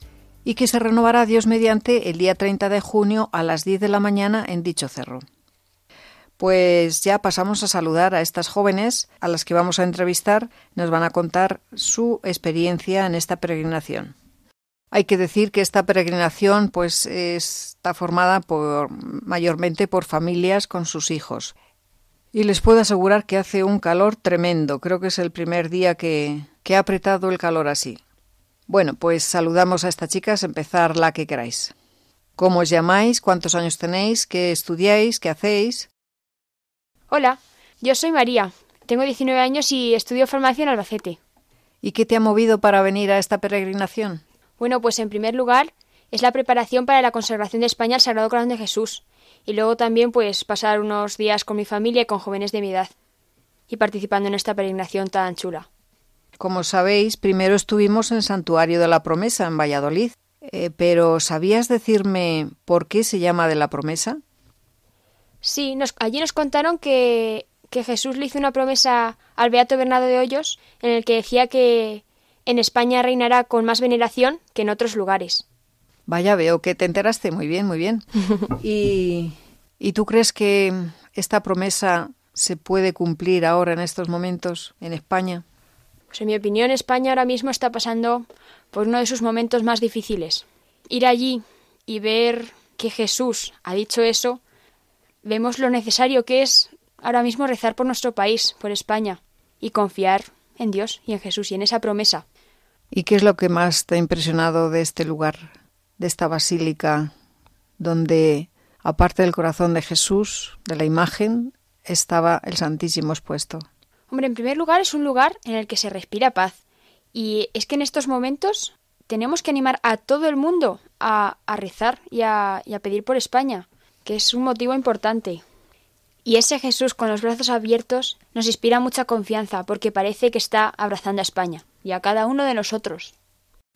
y que se renovará Dios mediante el día 30 de junio a las 10 de la mañana en dicho cerro. Pues ya pasamos a saludar a estas jóvenes a las que vamos a entrevistar, nos van a contar su experiencia en esta peregrinación. Hay que decir que esta peregrinación pues está formada mayormente por familias con sus hijos. Y les puedo asegurar que hace un calor tremendo. Creo que es el primer día que, que ha apretado el calor así. Bueno, pues saludamos a estas chicas, empezar la que queráis. ¿Cómo os llamáis? ¿Cuántos años tenéis? ¿Qué estudiáis? ¿Qué hacéis? Hola, yo soy María. Tengo 19 años y estudio farmacia en Albacete. ¿Y qué te ha movido para venir a esta peregrinación? Bueno, pues en primer lugar es la preparación para la consagración de España al Sagrado Corazón de Jesús y luego también pues pasar unos días con mi familia y con jóvenes de mi edad y participando en esta peregrinación tan chula. Como sabéis, primero estuvimos en el Santuario de la Promesa en Valladolid, eh, pero ¿sabías decirme por qué se llama de la Promesa? Sí, allí nos contaron que, que Jesús le hizo una promesa al Beato Bernardo de Hoyos en el que decía que en España reinará con más veneración que en otros lugares. Vaya, veo que te enteraste muy bien, muy bien. ¿Y, ¿Y tú crees que esta promesa se puede cumplir ahora en estos momentos en España? Pues en mi opinión, España ahora mismo está pasando por uno de sus momentos más difíciles. Ir allí y ver que Jesús ha dicho eso, vemos lo necesario que es ahora mismo rezar por nuestro país, por España, y confiar en Dios y en Jesús y en esa promesa. ¿Y qué es lo que más te ha impresionado de este lugar, de esta basílica, donde, aparte del corazón de Jesús, de la imagen, estaba el Santísimo expuesto? Hombre, en primer lugar es un lugar en el que se respira paz. Y es que en estos momentos tenemos que animar a todo el mundo a, a rezar y a, y a pedir por España, que es un motivo importante. Y ese Jesús con los brazos abiertos nos inspira mucha confianza porque parece que está abrazando a España y a cada uno de nosotros.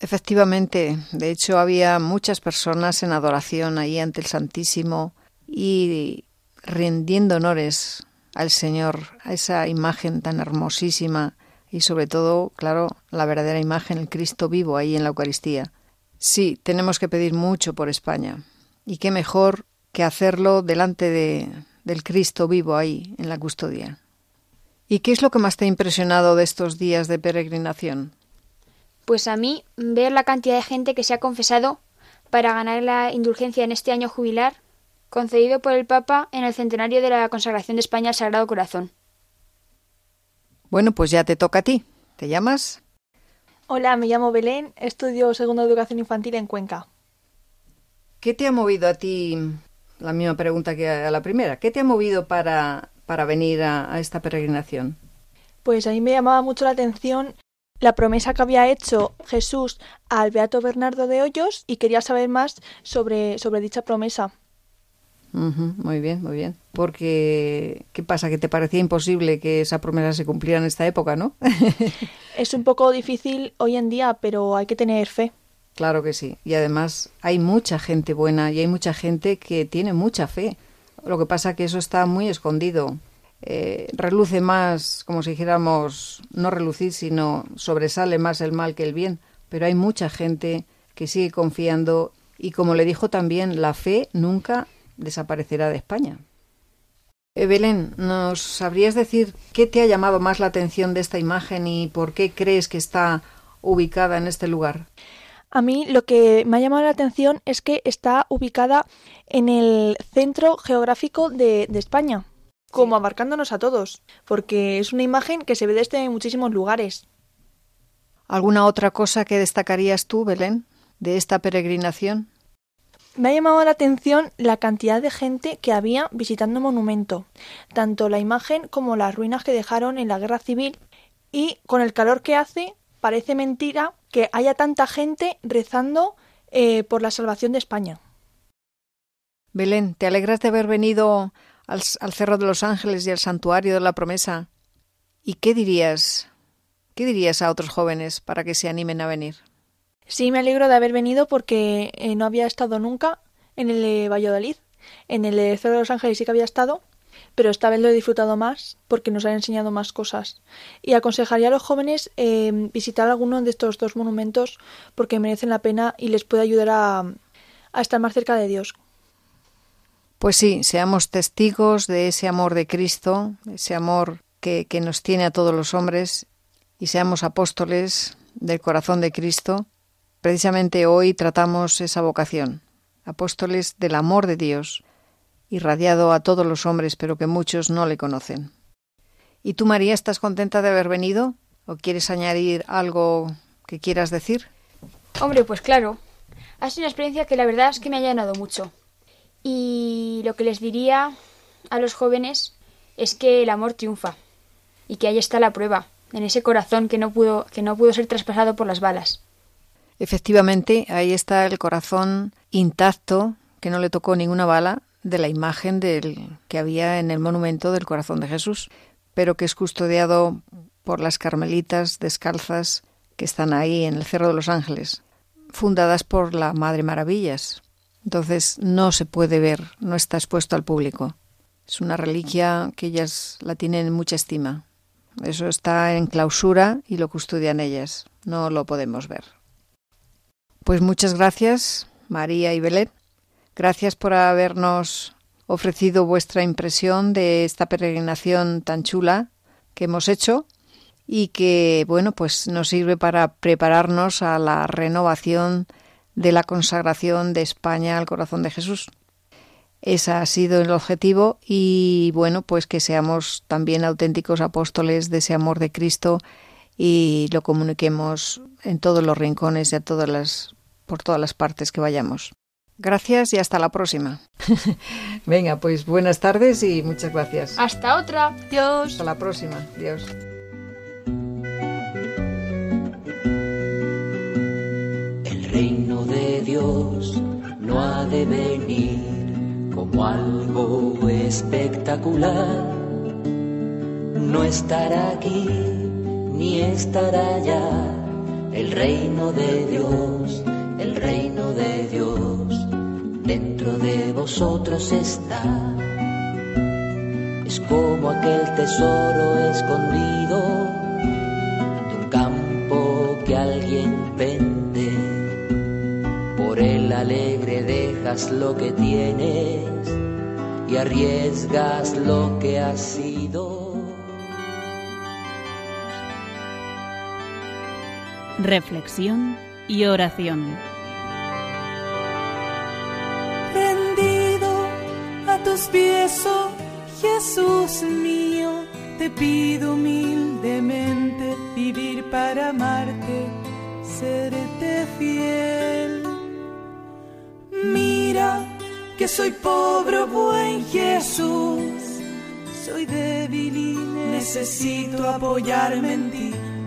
Efectivamente, de hecho había muchas personas en adoración ahí ante el Santísimo y rindiendo honores al Señor, a esa imagen tan hermosísima y sobre todo, claro, la verdadera imagen, el Cristo vivo ahí en la Eucaristía. Sí, tenemos que pedir mucho por España. Y qué mejor que hacerlo delante de, del Cristo vivo ahí en la custodia. ¿Y qué es lo que más te ha impresionado de estos días de peregrinación? Pues a mí ver la cantidad de gente que se ha confesado para ganar la indulgencia en este año jubilar concedido por el Papa en el centenario de la consagración de España al Sagrado Corazón. Bueno, pues ya te toca a ti. ¿Te llamas? Hola, me llamo Belén, estudio segunda educación infantil en Cuenca. ¿Qué te ha movido a ti? La misma pregunta que a la primera. ¿Qué te ha movido para, para venir a, a esta peregrinación? Pues a mí me llamaba mucho la atención la promesa que había hecho Jesús al Beato Bernardo de Hoyos y quería saber más sobre, sobre dicha promesa. Muy bien, muy bien. Porque, ¿qué pasa? Que te parecía imposible que esa promesa se cumpliera en esta época, ¿no? Es un poco difícil hoy en día, pero hay que tener fe. claro que sí. Y además hay mucha gente buena y hay mucha gente que tiene mucha fe. Lo que pasa que eso está muy escondido. Eh, reluce más, como si dijéramos, no relucir, sino sobresale más el mal que el bien. Pero hay mucha gente que sigue confiando y como le dijo también, la fe nunca desaparecerá de España. Belén, ¿nos sabrías decir qué te ha llamado más la atención de esta imagen y por qué crees que está ubicada en este lugar? A mí lo que me ha llamado la atención es que está ubicada en el centro geográfico de, de España, como abarcándonos a todos, porque es una imagen que se ve desde muchísimos lugares. ¿Alguna otra cosa que destacarías tú, Belén, de esta peregrinación? Me ha llamado la atención la cantidad de gente que había visitando el monumento, tanto la imagen como las ruinas que dejaron en la guerra civil, y con el calor que hace, parece mentira que haya tanta gente rezando eh, por la salvación de España. Belén, ¿te alegras de haber venido al, al Cerro de los Ángeles y al Santuario de la Promesa? ¿Y qué dirías? ¿Qué dirías a otros jóvenes para que se animen a venir? Sí, me alegro de haber venido porque eh, no había estado nunca en el de Valladolid. En el de Cerro de los Ángeles sí que había estado, pero esta vez lo he disfrutado más porque nos han enseñado más cosas. Y aconsejaría a los jóvenes eh, visitar alguno de estos dos monumentos porque merecen la pena y les puede ayudar a, estar más cerca de Dios. Pues sí, seamos testigos de ese amor de Cristo, ese amor que nos tiene a todos los hombres, y seamos apóstoles del corazón de Cristo. Precisamente hoy tratamos esa vocación, apóstoles del amor de Dios, irradiado a todos los hombres, pero que muchos no le conocen. ¿Y tú, María, estás contenta de haber venido? ¿O quieres añadir algo que quieras decir? Hombre, pues claro. Ha sido una experiencia que la verdad es que me ha llenado mucho. Y lo que les diría a los jóvenes es que el amor triunfa y que ahí está la prueba, en ese corazón que no pudo, que no pudo ser traspasado por las balas. Efectivamente, ahí está el corazón intacto, que no le tocó ninguna bala, de la imagen del que había en el monumento del corazón de Jesús, pero que es custodiado por las carmelitas descalzas que están ahí en el Cerro de los Ángeles, fundadas por la Madre Maravillas. Entonces no se puede ver, no está expuesto al público. Es una reliquia que ellas la tienen en mucha estima. Eso está en clausura y lo custodian ellas. No lo podemos ver. Pues muchas gracias, María y Belén. Gracias por habernos ofrecido vuestra impresión de esta peregrinación tan chula que hemos hecho y que, bueno, pues nos sirve para prepararnos a la renovación de la consagración de España al corazón de Jesús. Ese ha sido el objetivo y bueno, pues que seamos también auténticos apóstoles de ese amor de Cristo y lo comuniquemos en todos los rincones y a todas las por todas las partes que vayamos. Gracias y hasta la próxima. Venga, pues buenas tardes y muchas gracias. Hasta otra. Dios. Hasta la próxima. Dios. El reino de Dios no ha de venir como algo espectacular. No estará aquí ni estará allá. El reino de Dios, el reino de Dios, dentro de vosotros está. Es como aquel tesoro escondido de un campo que alguien vende. Por el alegre dejas lo que tienes y arriesgas lo que has. Reflexión y oración. Rendido a tus pies, oh Jesús mío, te pido humildemente vivir para amarte, serte fiel. Mira que soy pobre, oh buen Jesús, soy débil y necesito apoyarme en ti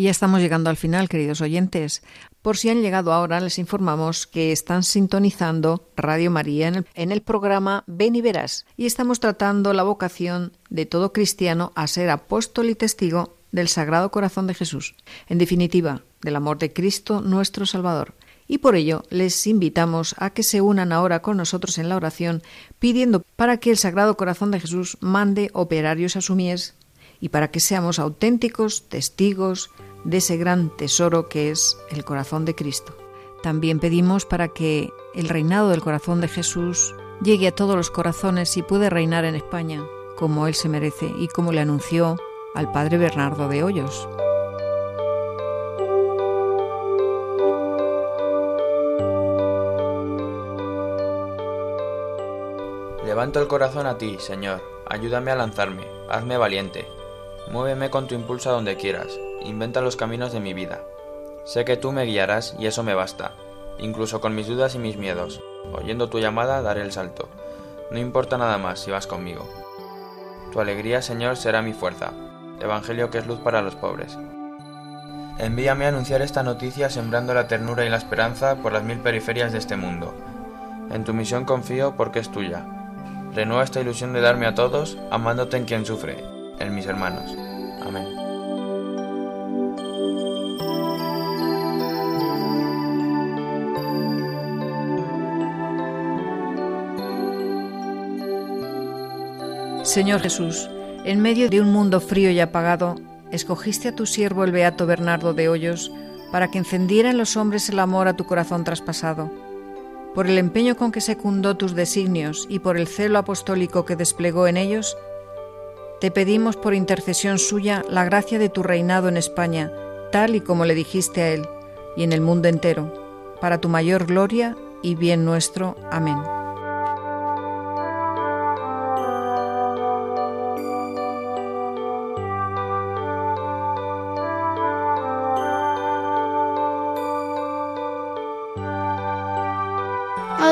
Ya estamos llegando al final, queridos oyentes. Por si han llegado ahora, les informamos que están sintonizando Radio María en el, en el programa Ven y Verás y estamos tratando la vocación de todo cristiano a ser apóstol y testigo del Sagrado Corazón de Jesús, en definitiva, del amor de Cristo nuestro Salvador. Y por ello les invitamos a que se unan ahora con nosotros en la oración, pidiendo para que el Sagrado Corazón de Jesús mande operarios a su mies y para que seamos auténticos testigos de ese gran tesoro que es el corazón de Cristo. También pedimos para que el reinado del corazón de Jesús llegue a todos los corazones y pueda reinar en España como Él se merece y como le anunció al Padre Bernardo de Hoyos. Levanto el corazón a ti, Señor, ayúdame a lanzarme, hazme valiente. Muéveme con tu impulso a donde quieras, inventa los caminos de mi vida. Sé que tú me guiarás y eso me basta, incluso con mis dudas y mis miedos. Oyendo tu llamada daré el salto. No importa nada más si vas conmigo. Tu alegría, Señor, será mi fuerza, Evangelio que es luz para los pobres. Envíame a anunciar esta noticia sembrando la ternura y la esperanza por las mil periferias de este mundo. En tu misión confío porque es tuya. Renueva esta ilusión de darme a todos, amándote en quien sufre, en mis hermanos. Amén. Señor Jesús, en medio de un mundo frío y apagado, escogiste a tu siervo el beato Bernardo de Hoyos para que encendiera en los hombres el amor a tu corazón traspasado. Por el empeño con que secundó tus designios y por el celo apostólico que desplegó en ellos, te pedimos por intercesión suya la gracia de tu reinado en España, tal y como le dijiste a él, y en el mundo entero, para tu mayor gloria y bien nuestro. Amén.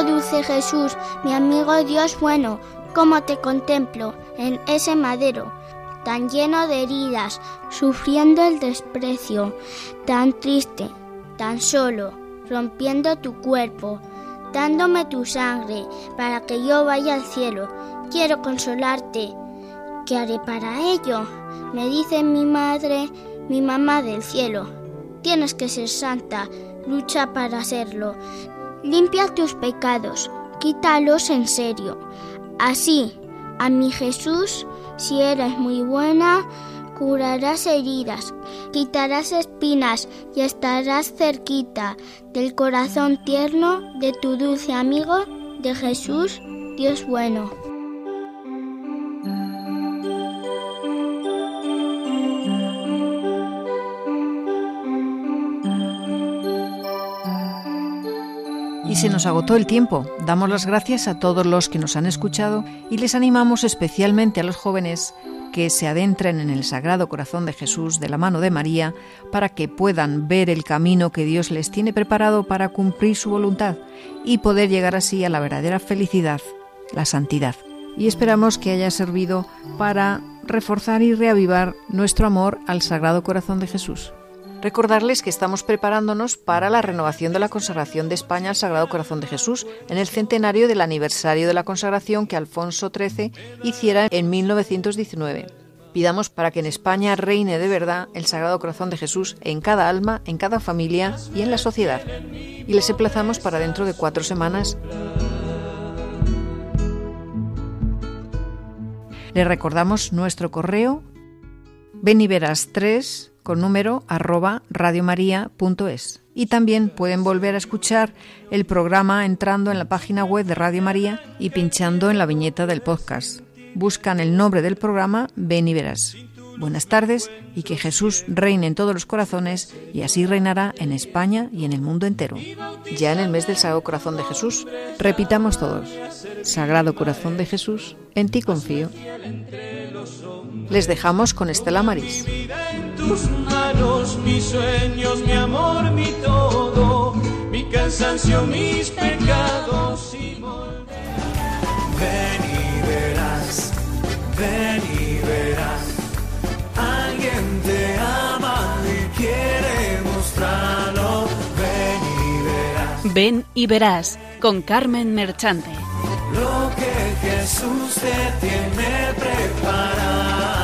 dulce Jesús, mi amigo Dios bueno, cómo te contemplo en ese madero, tan lleno de heridas, sufriendo el desprecio, tan triste, tan solo, rompiendo tu cuerpo, dándome tu sangre para que yo vaya al cielo. Quiero consolarte. ¿Qué haré para ello? Me dice mi madre, mi mamá del cielo. Tienes que ser santa, lucha para serlo. Limpia tus pecados, quítalos en serio. Así, a mi Jesús, si eres muy buena, curarás heridas, quitarás espinas y estarás cerquita del corazón tierno de tu dulce amigo de Jesús, Dios bueno. Se nos agotó el tiempo. Damos las gracias a todos los que nos han escuchado y les animamos especialmente a los jóvenes que se adentren en el Sagrado Corazón de Jesús de la mano de María para que puedan ver el camino que Dios les tiene preparado para cumplir su voluntad y poder llegar así a la verdadera felicidad, la santidad. Y esperamos que haya servido para reforzar y reavivar nuestro amor al Sagrado Corazón de Jesús. Recordarles que estamos preparándonos para la renovación de la consagración de España al Sagrado Corazón de Jesús en el centenario del aniversario de la consagración que Alfonso XIII hiciera en 1919. Pidamos para que en España reine de verdad el Sagrado Corazón de Jesús en cada alma, en cada familia y en la sociedad. Y les emplazamos para dentro de cuatro semanas. Les recordamos nuestro correo beniveras 3 con número arroba. Y también pueden volver a escuchar el programa entrando en la página web de Radio María y pinchando en la viñeta del podcast. Buscan el nombre del programa Ven y Verás. Buenas tardes y que Jesús reine en todos los corazones y así reinará en España y en el mundo entero. Ya en el mes del Sagrado Corazón de Jesús, repitamos todos, Sagrado Corazón de Jesús, en ti confío. Les dejamos con Estela Maris. cansancio, mis pecados Ven y verás, ven y verás, mostrarlo. Ven y verás Ven y verás con Carmen Merchante. lo que Jesús te tiene preparado.